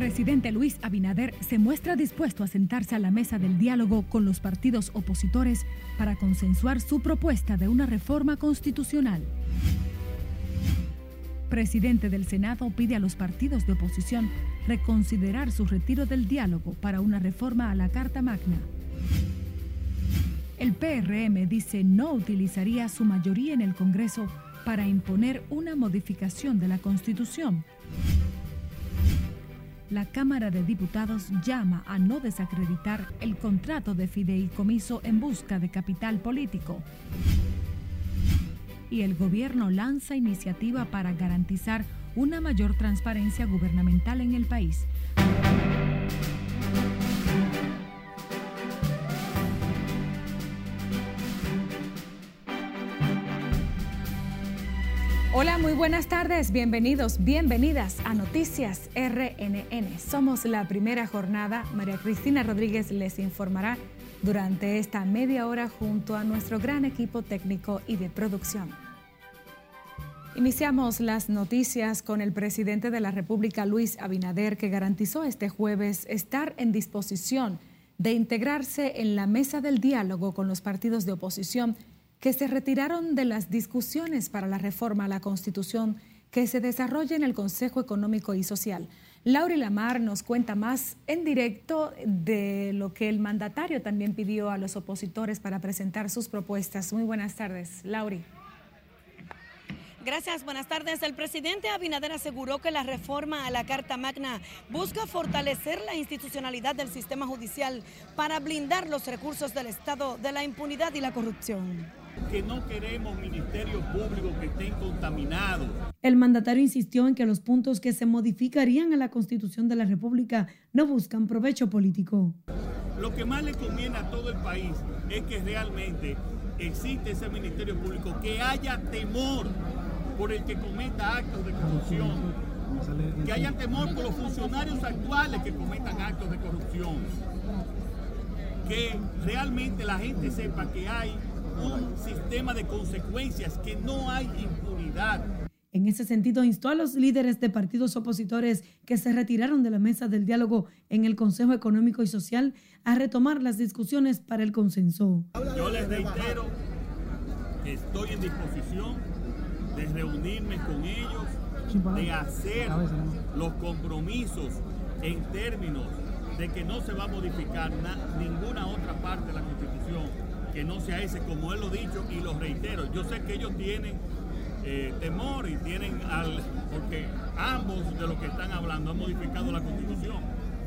presidente Luis Abinader se muestra dispuesto a sentarse a la mesa del diálogo con los partidos opositores para consensuar su propuesta de una reforma constitucional. Presidente del Senado pide a los partidos de oposición reconsiderar su retiro del diálogo para una reforma a la Carta Magna. El PRM dice no utilizaría su mayoría en el Congreso para imponer una modificación de la Constitución la Cámara de Diputados llama a no desacreditar el contrato de fideicomiso en busca de capital político. Y el gobierno lanza iniciativa para garantizar una mayor transparencia gubernamental en el país. Hola, muy buenas tardes, bienvenidos, bienvenidas a Noticias RNN. Somos la primera jornada, María Cristina Rodríguez les informará durante esta media hora junto a nuestro gran equipo técnico y de producción. Iniciamos las noticias con el presidente de la República, Luis Abinader, que garantizó este jueves estar en disposición de integrarse en la mesa del diálogo con los partidos de oposición que se retiraron de las discusiones para la reforma a la Constitución que se desarrolla en el Consejo Económico y Social. Lauri Lamar nos cuenta más en directo de lo que el mandatario también pidió a los opositores para presentar sus propuestas. Muy buenas tardes, Lauri. Gracias, buenas tardes. El presidente Abinader aseguró que la reforma a la Carta Magna busca fortalecer la institucionalidad del sistema judicial para blindar los recursos del Estado de la impunidad y la corrupción que no queremos ministerios públicos que estén contaminados. El mandatario insistió en que los puntos que se modificarían a la Constitución de la República no buscan provecho político. Lo que más le conviene a todo el país es que realmente existe ese ministerio público, que haya temor por el que cometa actos de corrupción, que haya temor por los funcionarios actuales que cometan actos de corrupción, que realmente la gente sepa que hay un sistema de consecuencias, que no hay impunidad. En ese sentido, instó a los líderes de partidos opositores que se retiraron de la mesa del diálogo en el Consejo Económico y Social a retomar las discusiones para el consenso. Yo les reitero que estoy en disposición de reunirme con ellos, de hacer los compromisos en términos de que no se va a modificar ninguna otra parte de la Constitución que no sea ese, como él lo ha dicho y lo reitero. Yo sé que ellos tienen eh, temor y tienen al. porque ambos de los que están hablando han modificado la constitución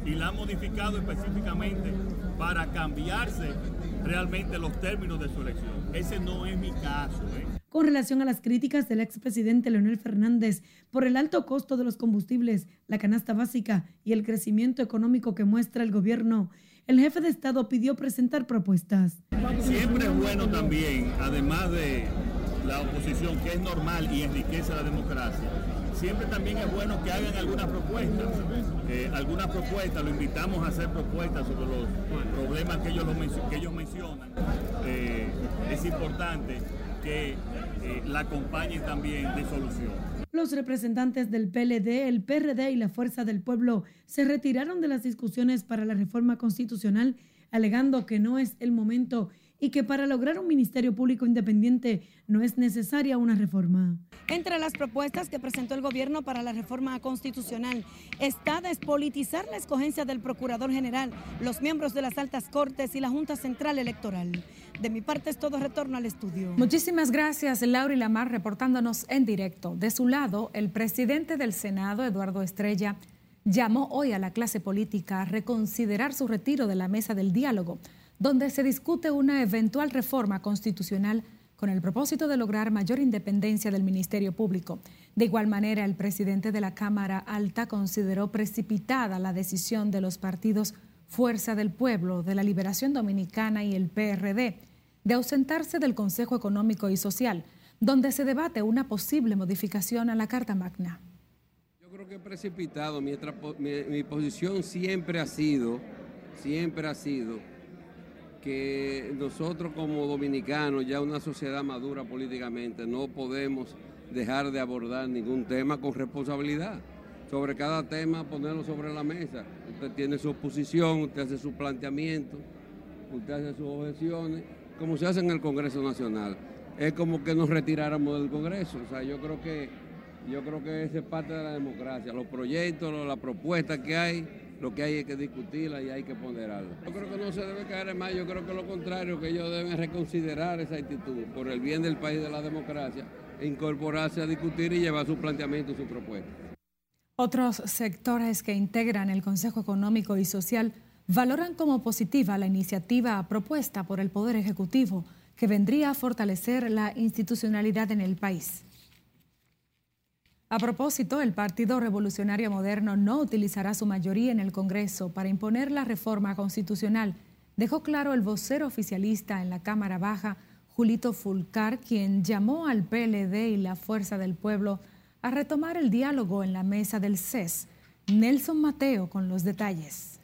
y la han modificado específicamente para cambiarse realmente los términos de su elección. Ese no es mi caso. ¿eh? Con relación a las críticas del expresidente Leonel Fernández por el alto costo de los combustibles, la canasta básica y el crecimiento económico que muestra el gobierno, el jefe de Estado pidió presentar propuestas. Siempre es bueno también, además de la oposición, que es normal y enriquece la democracia, siempre también es bueno que hagan algunas propuestas. Eh, algunas propuestas, lo invitamos a hacer propuestas sobre los problemas que ellos, mencionan. Eh, es importante que eh, la acompañen también de solución. Los representantes del PLD, el PRD y la Fuerza del Pueblo se retiraron de las discusiones para la reforma constitucional, alegando que no es el momento y que para lograr un ministerio público independiente no es necesaria una reforma. Entre las propuestas que presentó el gobierno para la reforma constitucional está despolitizar la escogencia del Procurador General, los miembros de las altas cortes y la Junta Central Electoral. De mi parte es todo retorno al estudio. Muchísimas gracias, Laura y Lamar, reportándonos en directo. De su lado, el presidente del Senado, Eduardo Estrella, llamó hoy a la clase política a reconsiderar su retiro de la mesa del diálogo donde se discute una eventual reforma constitucional con el propósito de lograr mayor independencia del Ministerio Público. De igual manera, el presidente de la Cámara Alta consideró precipitada la decisión de los partidos Fuerza del Pueblo, de la Liberación Dominicana y el PRD de ausentarse del Consejo Económico y Social, donde se debate una posible modificación a la Carta Magna. Yo creo que precipitado. Mi, mi posición siempre ha sido, siempre ha sido que nosotros como dominicanos, ya una sociedad madura políticamente, no podemos dejar de abordar ningún tema con responsabilidad. Sobre cada tema ponerlo sobre la mesa. Usted tiene su oposición, usted hace su planteamiento, usted hace sus objeciones, como se hace en el Congreso Nacional. Es como que nos retiráramos del Congreso. O sea, yo creo que yo creo que esa es parte de la democracia. Los proyectos, las propuestas que hay, lo que hay es que discutirla y hay que ponderarla. Yo creo que no se debe caer en más, yo creo que lo contrario, que ellos deben reconsiderar esa actitud por el bien del país de la democracia, e incorporarse a discutir y llevar su planteamiento y su propuesta. Otros sectores que integran el Consejo Económico y Social valoran como positiva la iniciativa propuesta por el Poder Ejecutivo que vendría a fortalecer la institucionalidad en el país. A propósito, el Partido Revolucionario Moderno no utilizará su mayoría en el Congreso para imponer la reforma constitucional, dejó claro el vocero oficialista en la Cámara Baja, Julito Fulcar, quien llamó al PLD y la Fuerza del Pueblo a retomar el diálogo en la mesa del CES. Nelson Mateo con los detalles.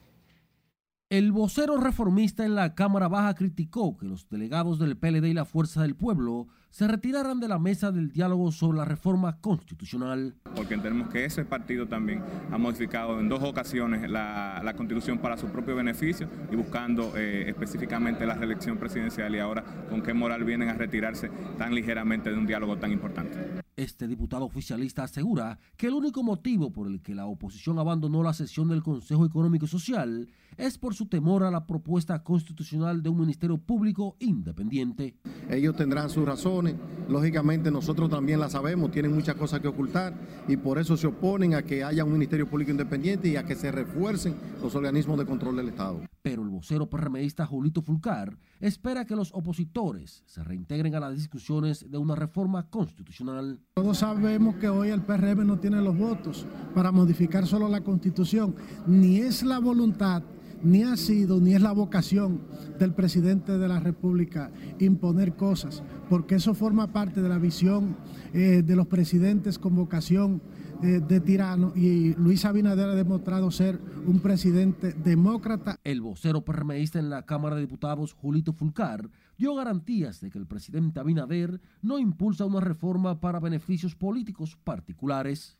El vocero reformista en la Cámara Baja criticó que los delegados del PLD y la Fuerza del Pueblo se retiraran de la mesa del diálogo sobre la reforma constitucional. Porque entendemos que ese partido también ha modificado en dos ocasiones la, constitución para su propio beneficio y buscando eh, específicamente la reelección presidencial y ahora con qué moral vienen a retirarse tan ligeramente de un diálogo tan importante. Este diputado oficialista asegura que el único motivo por el que la oposición abandonó la sesión del Consejo Económico y Social es por su temor a la propuesta constitucional de un ministerio público independiente. Ellos tendrán sus razones, lógicamente nosotros también la sabemos, tienen muchas cosas que ocultar y por eso se oponen a que haya un ministerio público independiente y a que se refuercen los organismos de control del Estado. Pero el vocero PRMista Julito Fulcar espera que los opositores se reintegren a las discusiones de una reforma constitucional. Todos sabemos que hoy el PRM no tiene los votos para modificar solo la constitución, ni es la voluntad ni ha sido ni es la vocación del presidente de la República imponer cosas, porque eso forma parte de la visión eh, de los presidentes con vocación eh, de tirano y Luis Abinader ha demostrado ser un presidente demócrata. El vocero permeísta en la Cámara de Diputados, Julito Fulcar, dio garantías de que el presidente Abinader no impulsa una reforma para beneficios políticos particulares.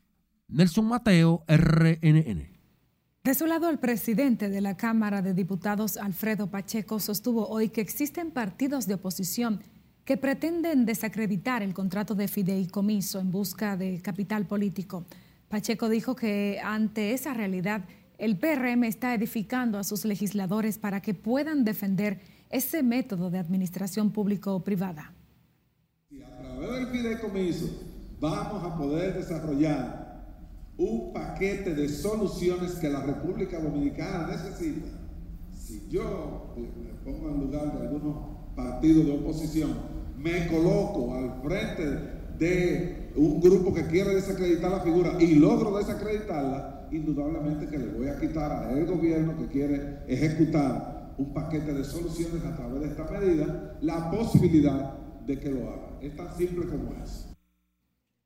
Nelson Mateo, RNN. De su lado, el presidente de la Cámara de Diputados, Alfredo Pacheco, sostuvo hoy que existen partidos de oposición que pretenden desacreditar el contrato de fideicomiso en busca de capital político. Pacheco dijo que ante esa realidad, el PRM está edificando a sus legisladores para que puedan defender ese método de administración público-privada. Y a través del fideicomiso vamos a poder desarrollar un paquete de soluciones que la República Dominicana necesita. Si yo me pongo en lugar de algunos partidos de oposición, me coloco al frente de un grupo que quiere desacreditar la figura y logro desacreditarla, indudablemente que le voy a quitar al gobierno que quiere ejecutar un paquete de soluciones a través de esta medida la posibilidad de que lo haga. Es tan simple como es.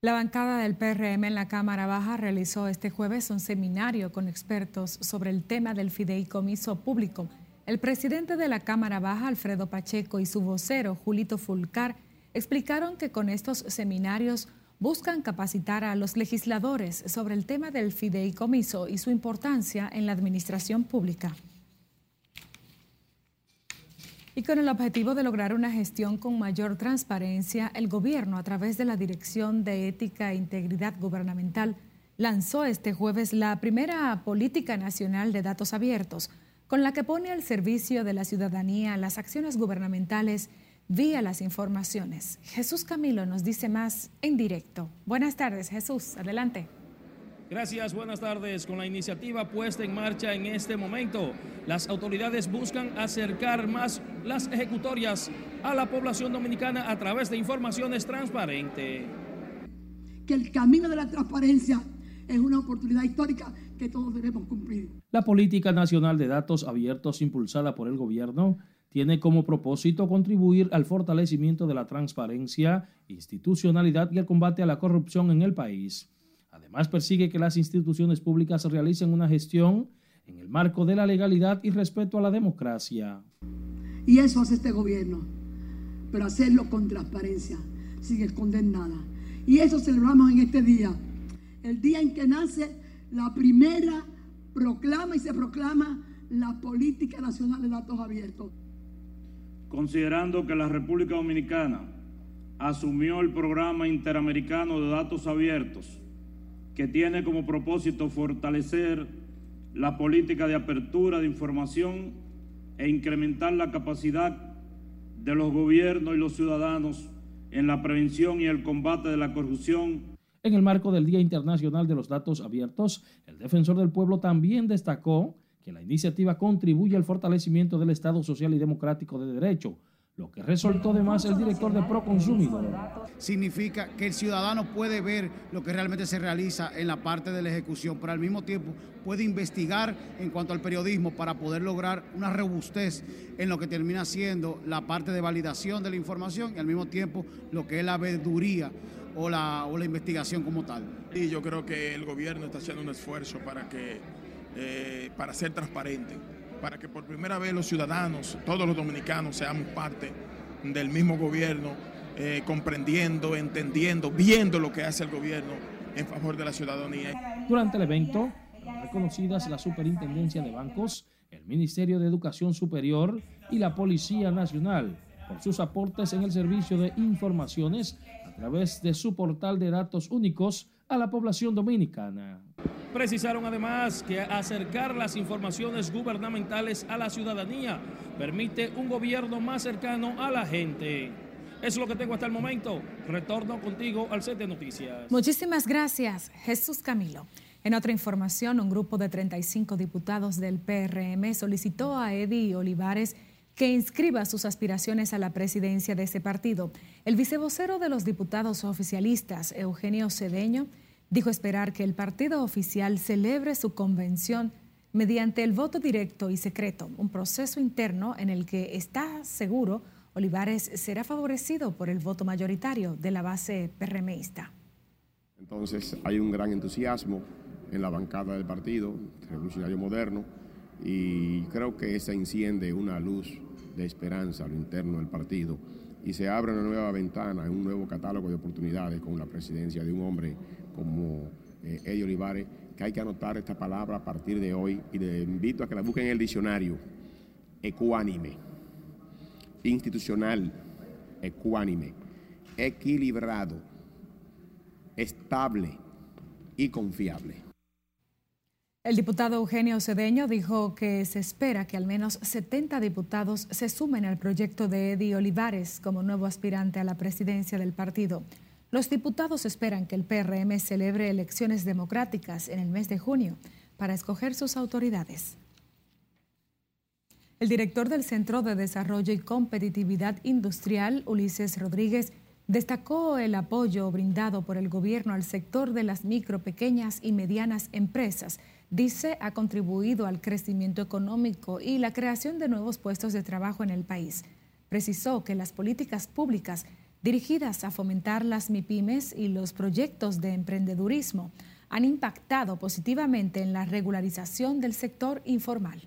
La bancada del PRM en la Cámara Baja realizó este jueves un seminario con expertos sobre el tema del fideicomiso público el presidente de la Cámara Baja, Alfredo Pacheco, y su vocero, Julito Fulcar, explicaron que con estos seminarios buscan capacitar a los legisladores sobre el tema del fideicomiso y su importancia en la administración pública. Y con el objetivo de lograr una gestión con mayor transparencia, el gobierno, a través de la Dirección de Ética e Integridad Gubernamental, lanzó este jueves la primera Política Nacional de Datos Abiertos con la que pone al servicio de la ciudadanía las acciones gubernamentales vía las informaciones. Jesús Camilo nos dice más en directo. Buenas tardes, Jesús. Adelante. Gracias, buenas tardes. Con la iniciativa puesta en marcha en este momento, las autoridades buscan acercar más las ejecutorias a la población dominicana a través de informaciones transparentes. Que el camino de la transparencia es una oportunidad histórica que todos debemos cumplir. La política nacional de datos abiertos impulsada por el gobierno tiene como propósito contribuir al fortalecimiento de la transparencia, institucionalidad y el combate a la corrupción en el país. Además, persigue que las instituciones públicas realicen una gestión en el marco de la legalidad y respeto a la democracia. Y eso hace este gobierno, pero hacerlo con transparencia, sin esconder nada. Y eso celebramos en este día, el día en que nace la primera proclama y se proclama la política nacional de datos abiertos. Considerando que la República Dominicana asumió el programa interamericano de datos abiertos, que tiene como propósito fortalecer la política de apertura de información e incrementar la capacidad de los gobiernos y los ciudadanos en la prevención y el combate de la corrupción. En el marco del Día Internacional de los Datos Abiertos, el defensor del pueblo también destacó que la iniciativa contribuye al fortalecimiento del Estado social y democrático de derecho, lo que resaltó además el director de Proconsumidor. Significa que el ciudadano puede ver lo que realmente se realiza en la parte de la ejecución, pero al mismo tiempo puede investigar en cuanto al periodismo para poder lograr una robustez en lo que termina siendo la parte de validación de la información y al mismo tiempo lo que es la veeduría o la, o la investigación como tal. Y yo creo que el gobierno está haciendo un esfuerzo para, que, eh, para ser transparente, para que por primera vez los ciudadanos, todos los dominicanos, seamos parte del mismo gobierno, eh, comprendiendo, entendiendo, viendo lo que hace el gobierno en favor de la ciudadanía. Durante el evento, reconocidas la Superintendencia de Bancos, el Ministerio de Educación Superior y la Policía Nacional por sus aportes en el servicio de informaciones a través de su portal de datos únicos a la población dominicana. Precisaron además que acercar las informaciones gubernamentales a la ciudadanía permite un gobierno más cercano a la gente. Es lo que tengo hasta el momento. Retorno contigo al set de noticias. Muchísimas gracias, Jesús Camilo. En otra información, un grupo de 35 diputados del PRM solicitó a Eddie Olivares que inscriba sus aspiraciones a la presidencia de ese partido. El vicevocero de los diputados oficialistas, Eugenio Cedeño, dijo esperar que el partido oficial celebre su convención mediante el voto directo y secreto, un proceso interno en el que está seguro Olivares será favorecido por el voto mayoritario de la base PRMista. Entonces hay un gran entusiasmo en la bancada del partido, revolucionario moderno, y creo que se enciende una luz de esperanza a lo interno del partido y se abre una nueva ventana, un nuevo catálogo de oportunidades con la presidencia de un hombre como eh, Eddie Olivares, que hay que anotar esta palabra a partir de hoy. Y le invito a que la busquen en el diccionario, ecuánime, institucional, ecuánime, equilibrado, estable. Y confiable. El diputado Eugenio Cedeño dijo que se espera que al menos 70 diputados se sumen al proyecto de Eddie Olivares como nuevo aspirante a la presidencia del partido. Los diputados esperan que el PRM celebre elecciones democráticas en el mes de junio para escoger sus autoridades. El director del Centro de Desarrollo y Competitividad Industrial, Ulises Rodríguez, destacó el apoyo brindado por el gobierno al sector de las micro, pequeñas y medianas empresas dice ha contribuido al crecimiento económico y la creación de nuevos puestos de trabajo en el país. Precisó que las políticas públicas dirigidas a fomentar las MIPIMES y los proyectos de emprendedurismo han impactado positivamente en la regularización del sector informal.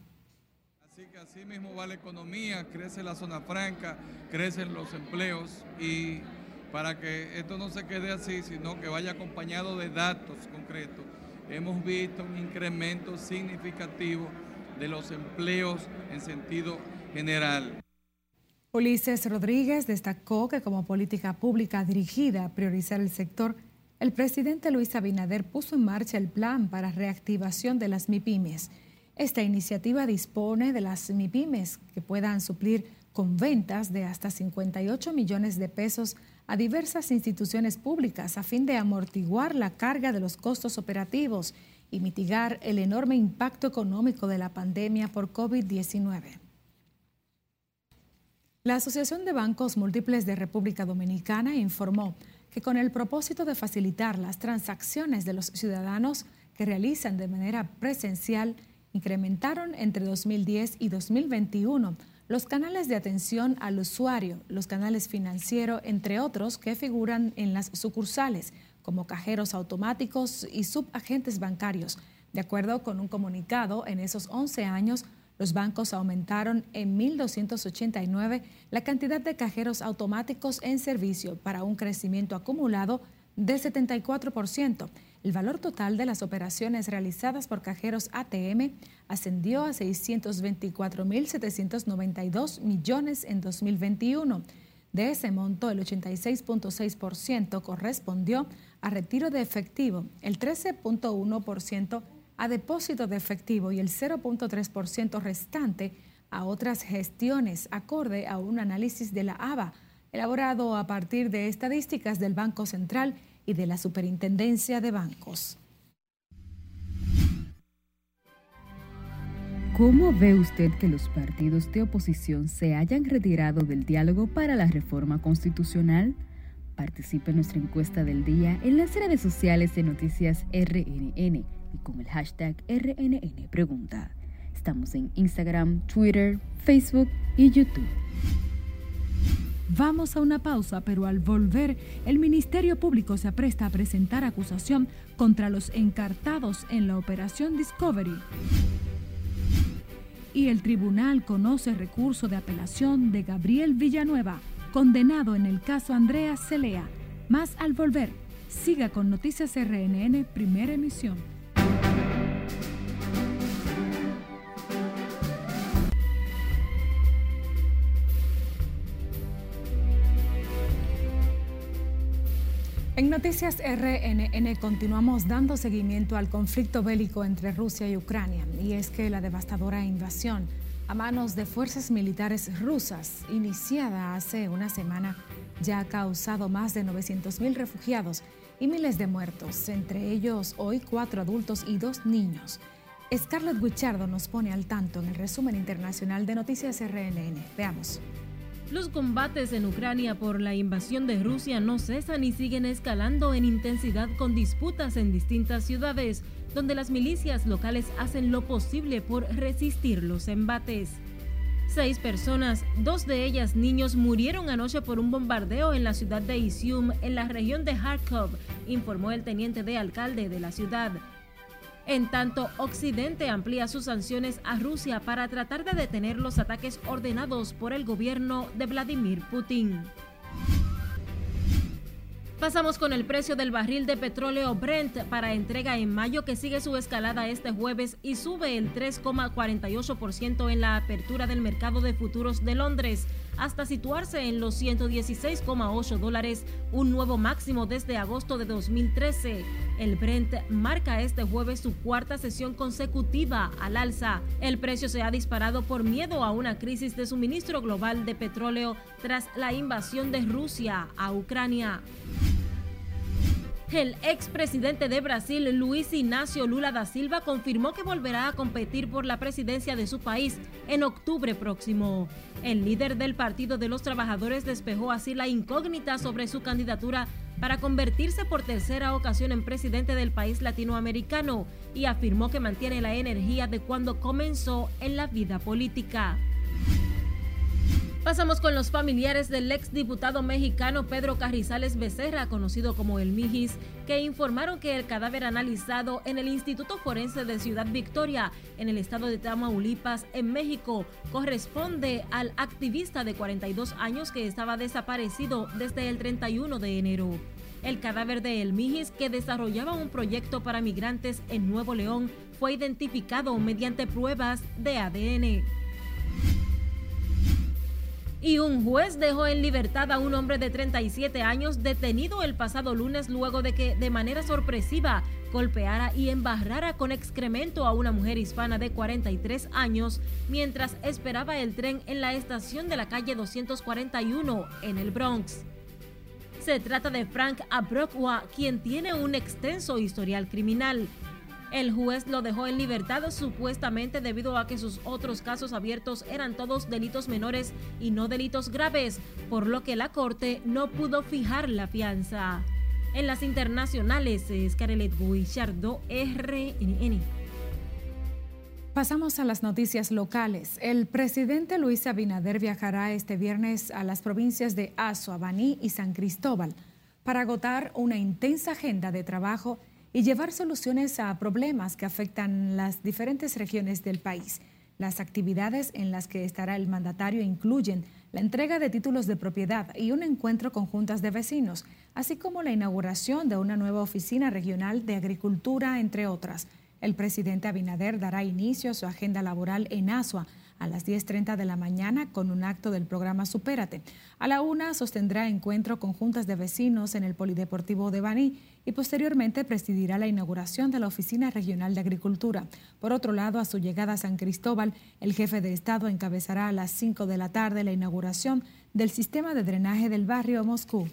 Así que así mismo va la economía, crece la zona franca, crecen los empleos y para que esto no se quede así, sino que vaya acompañado de datos concretos hemos visto un incremento significativo de los empleos en sentido general. Ulises Rodríguez destacó que como política pública dirigida a priorizar el sector, el presidente Luis Abinader puso en marcha el plan para reactivación de las MIPIMES. Esta iniciativa dispone de las MIPIMES que puedan suplir con ventas de hasta 58 millones de pesos a diversas instituciones públicas a fin de amortiguar la carga de los costos operativos y mitigar el enorme impacto económico de la pandemia por COVID-19. La Asociación de Bancos Múltiples de República Dominicana informó que con el propósito de facilitar las transacciones de los ciudadanos que realizan de manera presencial, incrementaron entre 2010 y 2021 los canales de atención al usuario, los canales financieros, entre otros, que figuran en las sucursales, como cajeros automáticos y subagentes bancarios. De acuerdo con un comunicado, en esos 11 años, los bancos aumentaron en 1.289 la cantidad de cajeros automáticos en servicio para un crecimiento acumulado de 74%. El valor total de las operaciones realizadas por cajeros ATM ascendió a 624.792 millones en 2021. De ese monto, el 86.6% correspondió a retiro de efectivo, el 13.1% a depósito de efectivo y el 0.3% restante a otras gestiones, acorde a un análisis de la ABA, elaborado a partir de estadísticas del Banco Central y de la Superintendencia de Bancos. ¿Cómo ve usted que los partidos de oposición se hayan retirado del diálogo para la reforma constitucional? Participe en nuestra encuesta del día en las redes sociales de Noticias RNN y con el hashtag RNN Pregunta. Estamos en Instagram, Twitter, Facebook y YouTube. Vamos a una pausa, pero al volver, el Ministerio Público se apresta a presentar acusación contra los encartados en la operación Discovery. Y el tribunal conoce recurso de apelación de Gabriel Villanueva, condenado en el caso Andrea Celea. Más al volver, siga con Noticias RNN, primera emisión. En Noticias RNN continuamos dando seguimiento al conflicto bélico entre Rusia y Ucrania, y es que la devastadora invasión a manos de fuerzas militares rusas, iniciada hace una semana, ya ha causado más de 900.000 refugiados y miles de muertos, entre ellos hoy cuatro adultos y dos niños. Scarlett Guichardo nos pone al tanto en el resumen internacional de Noticias RNN. Veamos. Los combates en Ucrania por la invasión de Rusia no cesan y siguen escalando en intensidad con disputas en distintas ciudades, donde las milicias locales hacen lo posible por resistir los embates. Seis personas, dos de ellas niños, murieron anoche por un bombardeo en la ciudad de Isium, en la región de Kharkov, informó el teniente de alcalde de la ciudad. En tanto, Occidente amplía sus sanciones a Rusia para tratar de detener los ataques ordenados por el gobierno de Vladimir Putin. Pasamos con el precio del barril de petróleo Brent para entrega en mayo que sigue su escalada este jueves y sube el 3,48% en la apertura del mercado de futuros de Londres hasta situarse en los 116,8 dólares, un nuevo máximo desde agosto de 2013. El Brent marca este jueves su cuarta sesión consecutiva al alza. El precio se ha disparado por miedo a una crisis de suministro global de petróleo tras la invasión de Rusia a Ucrania. El expresidente de Brasil, Luis Ignacio Lula da Silva, confirmó que volverá a competir por la presidencia de su país en octubre próximo. El líder del Partido de los Trabajadores despejó así la incógnita sobre su candidatura para convertirse por tercera ocasión en presidente del país latinoamericano y afirmó que mantiene la energía de cuando comenzó en la vida política. Pasamos con los familiares del exdiputado mexicano Pedro Carrizales Becerra, conocido como el Mijis, que informaron que el cadáver analizado en el Instituto Forense de Ciudad Victoria, en el estado de Tamaulipas, en México, corresponde al activista de 42 años que estaba desaparecido desde el 31 de enero. El cadáver de El Mijis, que desarrollaba un proyecto para migrantes en Nuevo León, fue identificado mediante pruebas de ADN. Y un juez dejó en libertad a un hombre de 37 años detenido el pasado lunes luego de que de manera sorpresiva golpeara y embarrara con excremento a una mujer hispana de 43 años mientras esperaba el tren en la estación de la calle 241 en el Bronx. Se trata de Frank Abrokwa, quien tiene un extenso historial criminal. El juez lo dejó en libertad supuestamente debido a que sus otros casos abiertos eran todos delitos menores y no delitos graves, por lo que la corte no pudo fijar la fianza. En las internacionales, Scarlett Guichardo, RNN. Pasamos a las noticias locales. El presidente Luis Abinader viajará este viernes a las provincias de Baní y San Cristóbal para agotar una intensa agenda de trabajo y llevar soluciones a problemas que afectan las diferentes regiones del país. Las actividades en las que estará el mandatario incluyen la entrega de títulos de propiedad y un encuentro con juntas de vecinos, así como la inauguración de una nueva oficina regional de agricultura, entre otras. El presidente Abinader dará inicio a su agenda laboral en Asua a las 10.30 de la mañana con un acto del programa Supérate. A la una sostendrá encuentro con juntas de vecinos en el Polideportivo de Baní y posteriormente presidirá la inauguración de la Oficina Regional de Agricultura. Por otro lado, a su llegada a San Cristóbal, el jefe de Estado encabezará a las 5 de la tarde la inauguración del sistema de drenaje del barrio Moscú.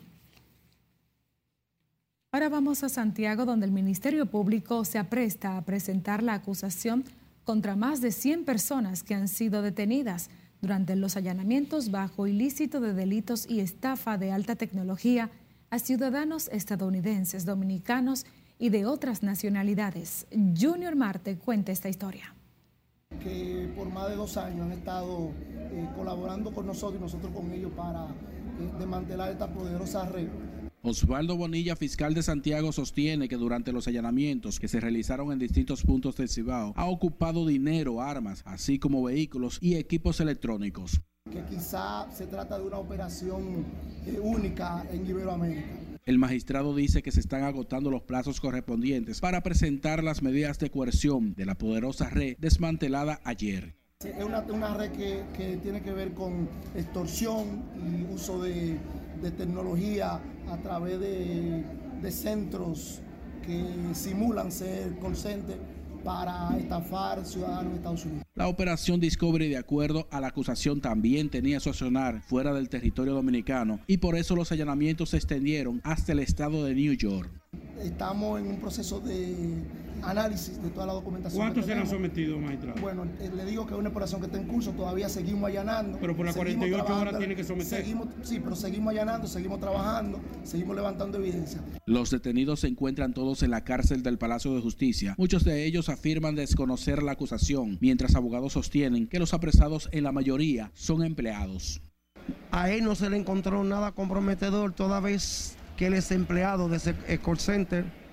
Ahora vamos a Santiago, donde el Ministerio Público se apresta a presentar la acusación contra más de 100 personas que han sido detenidas durante los allanamientos bajo ilícito de delitos y estafa de alta tecnología a ciudadanos estadounidenses, dominicanos y de otras nacionalidades. Junior Marte cuenta esta historia. Que por más de dos años han estado eh, colaborando con nosotros y nosotros con ellos para eh, desmantelar esta poderosa red Osvaldo Bonilla, fiscal de Santiago, sostiene que durante los allanamientos que se realizaron en distintos puntos del Cibao ha ocupado dinero, armas, así como vehículos y equipos electrónicos. Que quizá se trata de una operación eh, única en Iberoamérica. El magistrado dice que se están agotando los plazos correspondientes para presentar las medidas de coerción de la poderosa red desmantelada ayer. Es una, red que, que tiene que ver con extorsión y uso de de tecnología a través de, centros que simulan ser conscientes para estafar ciudadanos de Estados Unidos. La operación Discovery, de acuerdo a la acusación, también tenía su accionar fuera del territorio dominicano y por eso los allanamientos se extendieron hasta el estado de New York. Estamos en un proceso de análisis de toda la documentación. ¿Cuántos se han sometido, magistrado? Bueno, eh, le digo que es una operación que está en curso, todavía seguimos allanando. Pero por las 48 horas tiene que someter. sí, pero seguimos allanando, seguimos trabajando, seguimos levantando evidencia. Los detenidos se encuentran todos en la cárcel del Palacio de Justicia. Muchos de ellos afirman desconocer la acusación, mientras abogados sostienen que los apresados en la mayoría son empleados. A él no se le encontró nada comprometedor toda vez que él es empleado de ese call center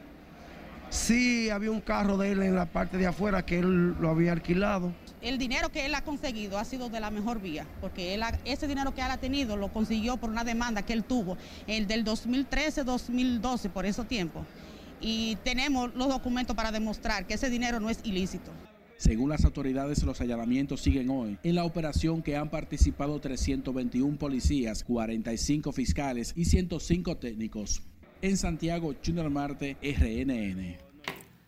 Sí, había un carro de él en la parte de afuera que él lo había alquilado. El dinero que él ha conseguido ha sido de la mejor vía, porque él ese dinero que él ha tenido lo consiguió por una demanda que él tuvo, el del 2013-2012, por ese tiempo. Y tenemos los documentos para demostrar que ese dinero no es ilícito. Según las autoridades, los allanamientos siguen hoy. En la operación que han participado 321 policías, 45 fiscales y 105 técnicos. En Santiago, Junior Marte, RNN.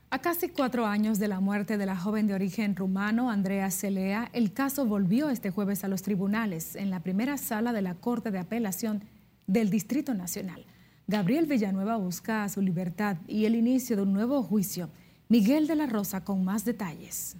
A casi cuatro años de la muerte de la joven de origen rumano, Andrea Celea, el caso volvió este jueves a los tribunales en la primera sala de la Corte de Apelación del Distrito Nacional. Gabriel Villanueva busca su libertad y el inicio de un nuevo juicio. Miguel de la Rosa con más detalles.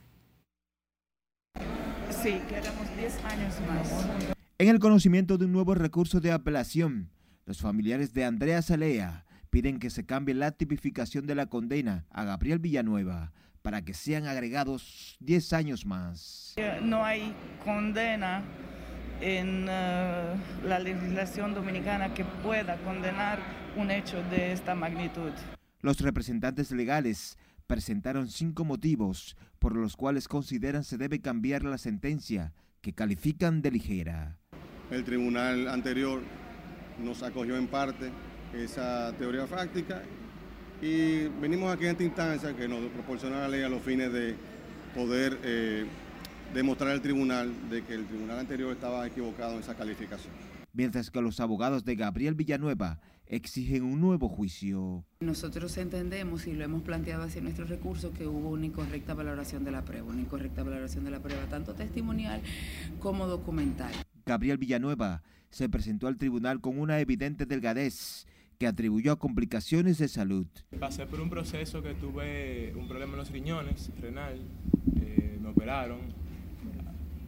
Sí, queremos 10 años más. En el conocimiento de un nuevo recurso de apelación, los familiares de Andrea Salea piden que se cambie la tipificación de la condena a Gabriel Villanueva para que sean agregados 10 años más. No hay condena en uh, la legislación dominicana que pueda condenar un hecho de esta magnitud. Los representantes legales presentaron cinco motivos por los cuales consideran se debe cambiar la sentencia que califican de ligera. El tribunal anterior nos acogió en parte esa teoría práctica y venimos aquí en esta instancia que nos proporciona la ley a los fines de poder eh, demostrar al tribunal de que el tribunal anterior estaba equivocado en esa calificación. Mientras que los abogados de Gabriel Villanueva exigen un nuevo juicio. Nosotros entendemos y lo hemos planteado así en nuestros recursos que hubo una incorrecta valoración de la prueba, una incorrecta valoración de la prueba, tanto testimonial como documental. Gabriel Villanueva se presentó al tribunal con una evidente delgadez que atribuyó a complicaciones de salud. Pasé por un proceso que tuve un problema en los riñones, renal, eh, me operaron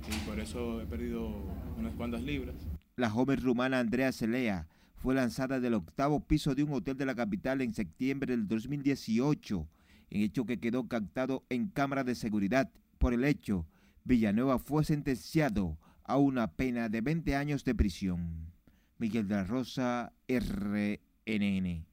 y por eso he perdido unas cuantas libras. La joven rumana Andrea Celea fue lanzada del octavo piso de un hotel de la capital en septiembre del 2018, en hecho que quedó captado en cámara de seguridad. Por el hecho, Villanueva fue sentenciado a una pena de 20 años de prisión. Miguel de la Rosa, RNN.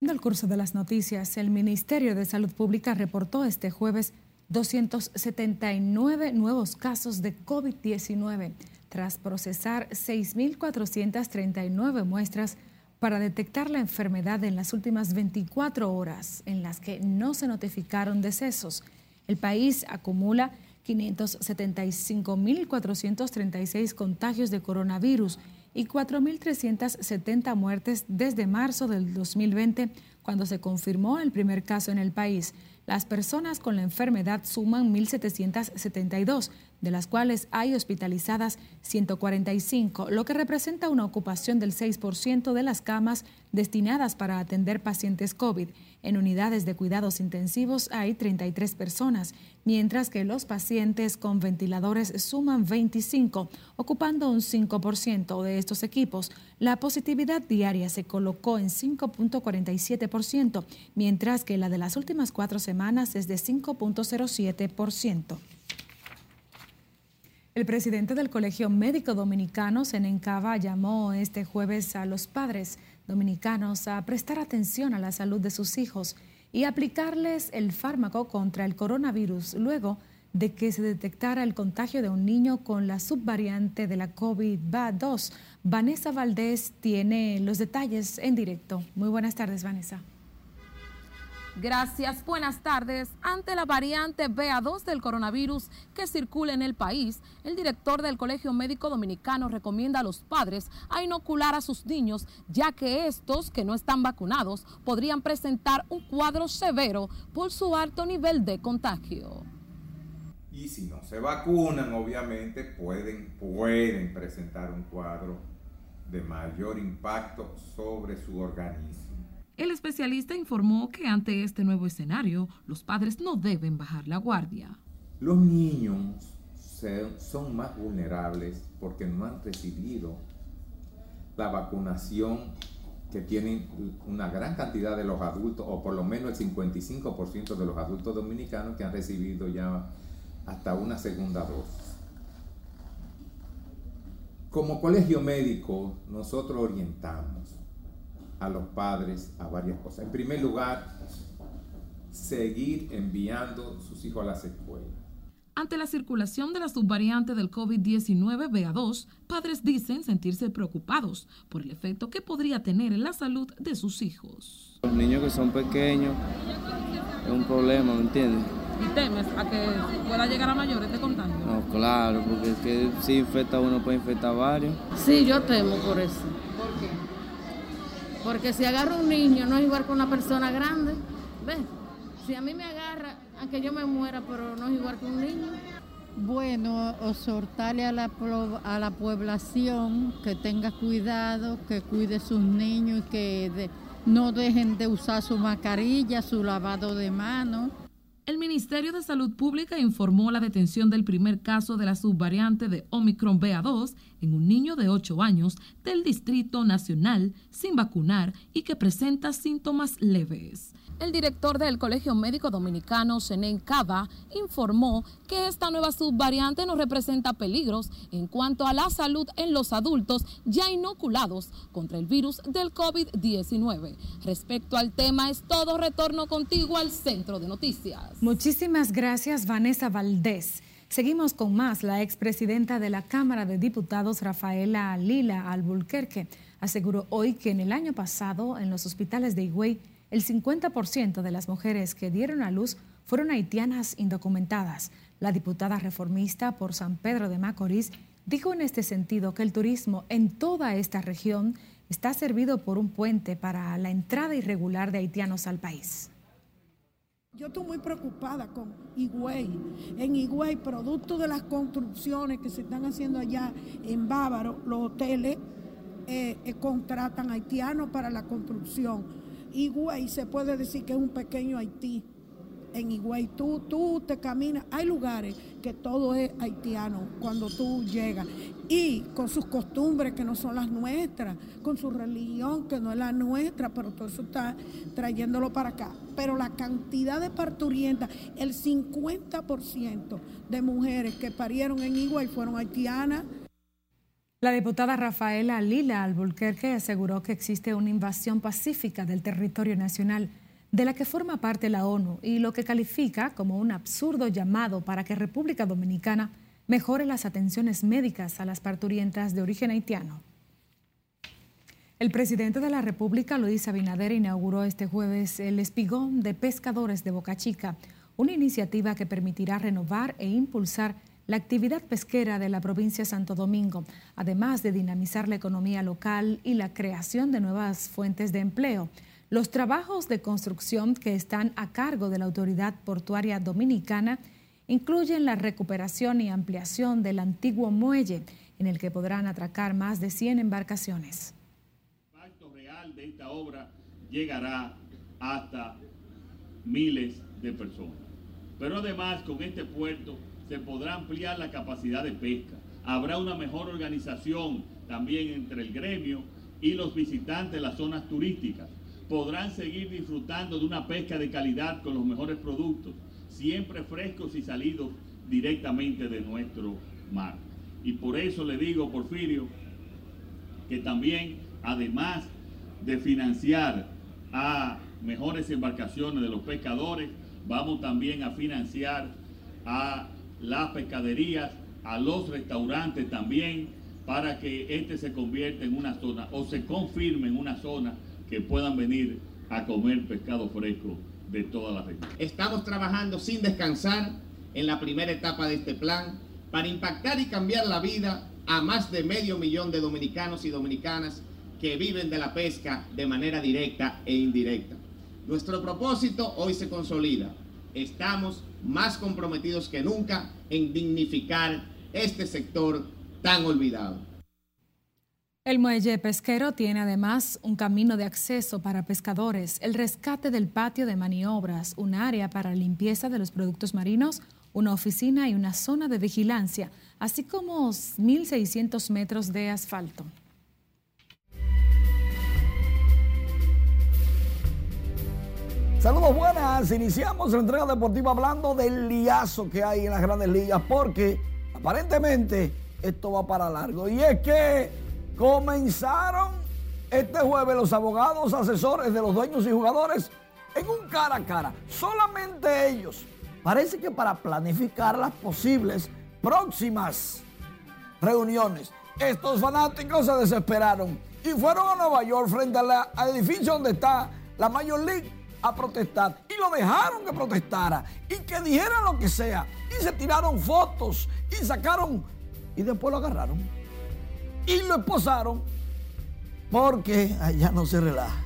En el curso de las noticias, el Ministerio de Salud Pública reportó este jueves 279 nuevos casos de COVID-19 tras procesar 6.439 muestras para detectar la enfermedad en las últimas 24 horas en las que no se notificaron decesos. El país acumula 575.436 contagios de coronavirus y 4.370 muertes desde marzo del 2020, cuando se confirmó el primer caso en el país. Las personas con la enfermedad suman 1.772, de las cuales hay hospitalizadas 145, lo que representa una ocupación del 6% de las camas destinadas para atender pacientes COVID. En unidades de cuidados intensivos hay 33 personas, mientras que los pacientes con ventiladores suman 25, ocupando un 5% de estos equipos. La positividad diaria se colocó en 5.47%, mientras que la de las últimas cuatro semanas es de 5.07%. El presidente del Colegio Médico Dominicano, Senencava, llamó este jueves a los padres dominicanos a prestar atención a la salud de sus hijos y aplicarles el fármaco contra el coronavirus luego de que se detectara el contagio de un niño con la subvariante de la COVID-2. Vanessa Valdés tiene los detalles en directo. Muy buenas tardes, Vanessa. Gracias, buenas tardes. Ante la variante BA2 del coronavirus que circula en el país, el director del Colegio Médico Dominicano recomienda a los padres a inocular a sus niños, ya que estos que no están vacunados podrían presentar un cuadro severo por su alto nivel de contagio. Y si no se vacunan, obviamente pueden, pueden presentar un cuadro de mayor impacto sobre su organismo. El especialista informó que ante este nuevo escenario, los padres no deben bajar la guardia. Los niños son más vulnerables porque no han recibido la vacunación que tienen una gran cantidad de los adultos, o por lo menos el 55% de los adultos dominicanos que han recibido ya hasta una segunda dosis. Como colegio médico, nosotros orientamos a los padres a varias cosas. En primer lugar, seguir enviando sus hijos a las escuelas. Ante la circulación de la subvariante del COVID-19 BA2, padres dicen sentirse preocupados por el efecto que podría tener en la salud de sus hijos. Los niños que son pequeños es un problema, ¿me entiendes? ¿Y temes a que pueda llegar a mayores de contagio? No, claro, porque es que si infecta uno puede infectar varios. Sí, yo temo por eso. Porque si agarra un niño no es igual que una persona grande. ¿Ves? Si a mí me agarra, aunque yo me muera, pero no es igual que un niño. Bueno, exhortarle a la, a la población que tenga cuidado, que cuide sus niños y que no dejen de usar su mascarilla, su lavado de manos. El Ministerio de Salud Pública informó la detención del primer caso de la subvariante de Omicron BA2 en un niño de 8 años del Distrito Nacional sin vacunar y que presenta síntomas leves. El director del Colegio Médico Dominicano, Senen Cava, informó que esta nueva subvariante no representa peligros en cuanto a la salud en los adultos ya inoculados contra el virus del COVID-19. Respecto al tema, es todo retorno contigo al centro de noticias. Muchísimas gracias, Vanessa Valdés. Seguimos con más. La expresidenta de la Cámara de Diputados, Rafaela Lila Albulquerque, aseguró hoy que en el año pasado en los hospitales de Higüey el 50% de las mujeres que dieron a luz fueron haitianas indocumentadas. La diputada reformista por San Pedro de Macorís dijo en este sentido que el turismo en toda esta región está servido por un puente para la entrada irregular de haitianos al país. Yo estoy muy preocupada con Higüey. En Higüey, producto de las construcciones que se están haciendo allá en Bávaro, los hoteles eh, eh, contratan haitianos para la construcción Higüey se puede decir que es un pequeño Haití. En Higüey tú, tú te caminas, hay lugares que todo es haitiano cuando tú llegas. Y con sus costumbres que no son las nuestras, con su religión que no es la nuestra, pero todo eso está trayéndolo para acá. Pero la cantidad de parturientas, el 50% de mujeres que parieron en Higüey fueron haitianas, la diputada Rafaela Lila Albuquerque aseguró que existe una invasión pacífica del territorio nacional de la que forma parte la ONU y lo que califica como un absurdo llamado para que República Dominicana mejore las atenciones médicas a las parturientas de origen haitiano. El presidente de la República, Luis Abinader, inauguró este jueves el Espigón de Pescadores de Boca Chica, una iniciativa que permitirá renovar e impulsar la actividad pesquera de la provincia de Santo Domingo, además de dinamizar la economía local y la creación de nuevas fuentes de empleo. Los trabajos de construcción que están a cargo de la Autoridad Portuaria Dominicana incluyen la recuperación y ampliación del antiguo muelle, en el que podrán atracar más de 100 embarcaciones. El impacto real de esta obra llegará hasta miles de personas. Pero además con este puerto se podrá ampliar la capacidad de pesca. Habrá una mejor organización también entre el gremio y los visitantes de las zonas turísticas. Podrán seguir disfrutando de una pesca de calidad con los mejores productos, siempre frescos y salidos directamente de nuestro mar. Y por eso le digo, Porfirio, que también, además de financiar a mejores embarcaciones de los pescadores, vamos también a financiar a las pescaderías, a los restaurantes también, para que este se convierta en una zona o se confirme en una zona que puedan venir a comer pescado fresco de toda la región. Estamos trabajando sin descansar en la primera etapa de este plan para impactar y cambiar la vida a más de medio millón de dominicanos y dominicanas que viven de la pesca de manera directa e indirecta. Nuestro propósito hoy se consolida. Estamos más comprometidos que nunca en dignificar este sector tan olvidado. El muelle pesquero tiene además un camino de acceso para pescadores, el rescate del patio de maniobras, un área para limpieza de los productos marinos, una oficina y una zona de vigilancia, así como 1.600 metros de asfalto. Saludos buenas, iniciamos la entrega deportiva hablando del liazo que hay en las grandes ligas porque aparentemente esto va para largo y es que comenzaron este jueves los abogados asesores de los dueños y jugadores en un cara a cara, solamente ellos. Parece que para planificar las posibles próximas reuniones. Estos fanáticos se desesperaron y fueron a Nueva York frente al edificio donde está la Major League a protestar y lo dejaron que protestara y que dijera lo que sea y se tiraron fotos y sacaron y después lo agarraron y lo esposaron porque allá no se relaja.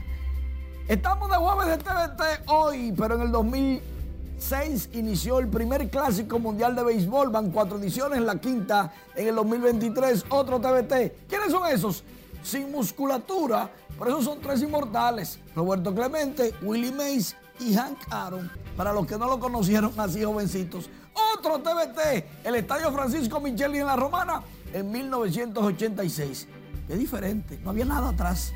Estamos de jueves de TVT hoy, pero en el 2006 inició el primer clásico mundial de béisbol. Van cuatro ediciones, la quinta en el 2023, otro TVT. ¿Quiénes son esos? Sin musculatura, por eso son tres inmortales. Roberto Clemente, Willie Mays y Hank Aaron. Para los que no lo conocieron así jovencitos. Otro TBT, el Estadio Francisco Micheli en La Romana en 1986. Qué diferente, no había nada atrás.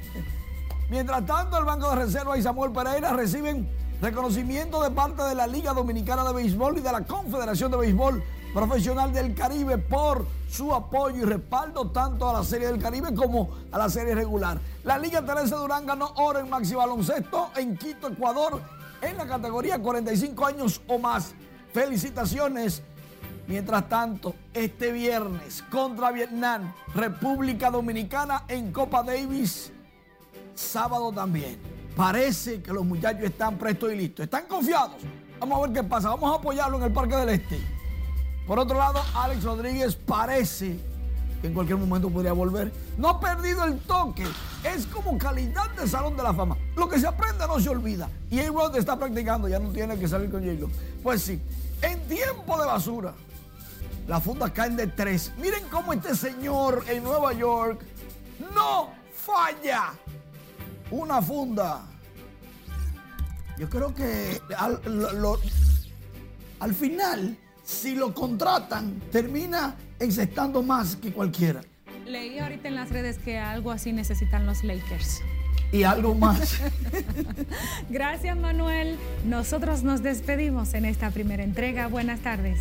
Mientras tanto, el Banco de Reserva y Samuel Pereira reciben reconocimiento de parte de la Liga Dominicana de Béisbol y de la Confederación de Béisbol Profesional del Caribe por su apoyo y respaldo tanto a la Serie del Caribe como a la Serie regular. La Liga Teresa Durán ganó oro en Maxi Baloncesto en Quito, Ecuador, en la categoría 45 años o más. Felicitaciones. Mientras tanto, este viernes contra Vietnam, República Dominicana en Copa Davis, sábado también. Parece que los muchachos están prestos y listos. ¿Están confiados? Vamos a ver qué pasa. Vamos a apoyarlo en el Parque del Este. Por otro lado, Alex Rodríguez parece que en cualquier momento podría volver. No ha perdido el toque. Es como calidad de salón de la fama. Lo que se aprende no se olvida. Y A-Rod está practicando, ya no tiene que salir con j Pues sí, en tiempo de basura, las fundas caen de tres. Miren cómo este señor en Nueva York no falla una funda. Yo creo que al, al final si lo contratan, termina encestando más que cualquiera. Leí ahorita en las redes que algo así necesitan los Lakers. Y algo más. Gracias, Manuel. Nosotros nos despedimos en esta primera entrega. Buenas tardes.